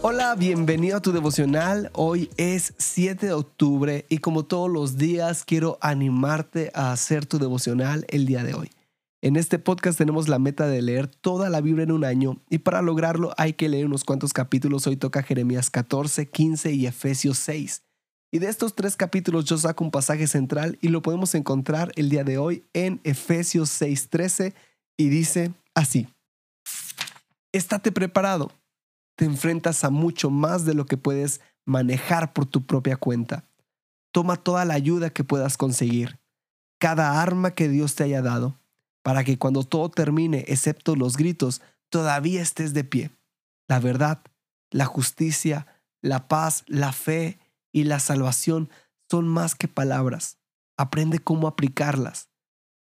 Hola, bienvenido a tu devocional. Hoy es 7 de octubre y como todos los días quiero animarte a hacer tu devocional el día de hoy. En este podcast tenemos la meta de leer toda la Biblia en un año y para lograrlo hay que leer unos cuantos capítulos. Hoy toca Jeremías 14, 15 y Efesios 6. Y de estos tres capítulos yo saco un pasaje central y lo podemos encontrar el día de hoy en Efesios 6, 13 y dice así. Estate preparado te enfrentas a mucho más de lo que puedes manejar por tu propia cuenta. Toma toda la ayuda que puedas conseguir, cada arma que Dios te haya dado, para que cuando todo termine, excepto los gritos, todavía estés de pie. La verdad, la justicia, la paz, la fe y la salvación son más que palabras. Aprende cómo aplicarlas.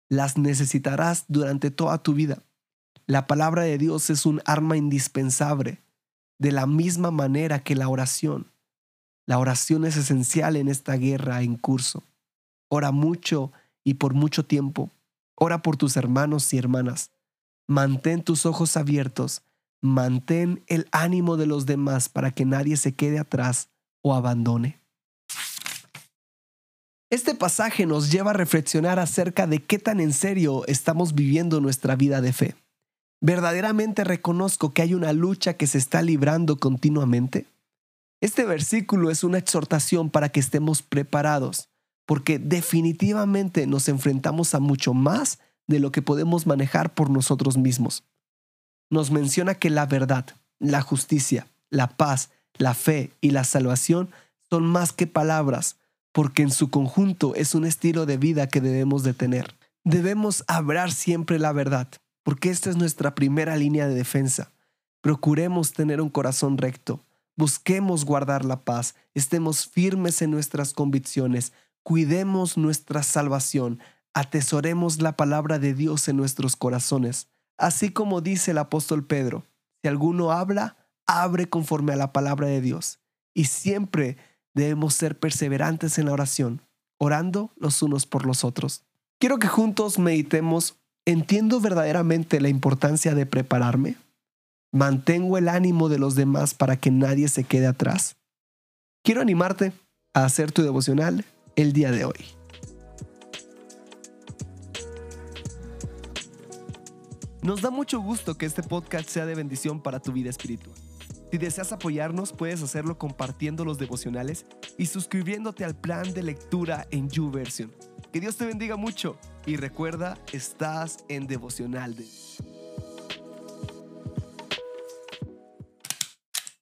Las necesitarás durante toda tu vida. La palabra de Dios es un arma indispensable de la misma manera que la oración. La oración es esencial en esta guerra en curso. Ora mucho y por mucho tiempo. Ora por tus hermanos y hermanas. Mantén tus ojos abiertos. Mantén el ánimo de los demás para que nadie se quede atrás o abandone. Este pasaje nos lleva a reflexionar acerca de qué tan en serio estamos viviendo nuestra vida de fe. ¿Verdaderamente reconozco que hay una lucha que se está librando continuamente? Este versículo es una exhortación para que estemos preparados, porque definitivamente nos enfrentamos a mucho más de lo que podemos manejar por nosotros mismos. Nos menciona que la verdad, la justicia, la paz, la fe y la salvación son más que palabras, porque en su conjunto es un estilo de vida que debemos de tener. Debemos hablar siempre la verdad, porque esta es nuestra primera línea de defensa. Procuremos tener un corazón recto, busquemos guardar la paz, estemos firmes en nuestras convicciones, cuidemos nuestra salvación, atesoremos la palabra de Dios en nuestros corazones. Así como dice el apóstol Pedro, si alguno habla, abre conforme a la palabra de Dios. Y siempre debemos ser perseverantes en la oración, orando los unos por los otros. Quiero que juntos meditemos ¿Entiendo verdaderamente la importancia de prepararme? ¿Mantengo el ánimo de los demás para que nadie se quede atrás? Quiero animarte a hacer tu devocional el día de hoy. Nos da mucho gusto que este podcast sea de bendición para tu vida espiritual. Si deseas apoyarnos, puedes hacerlo compartiendo los devocionales y suscribiéndote al plan de lectura en YouVersion. Que Dios te bendiga mucho y recuerda, estás en devocional de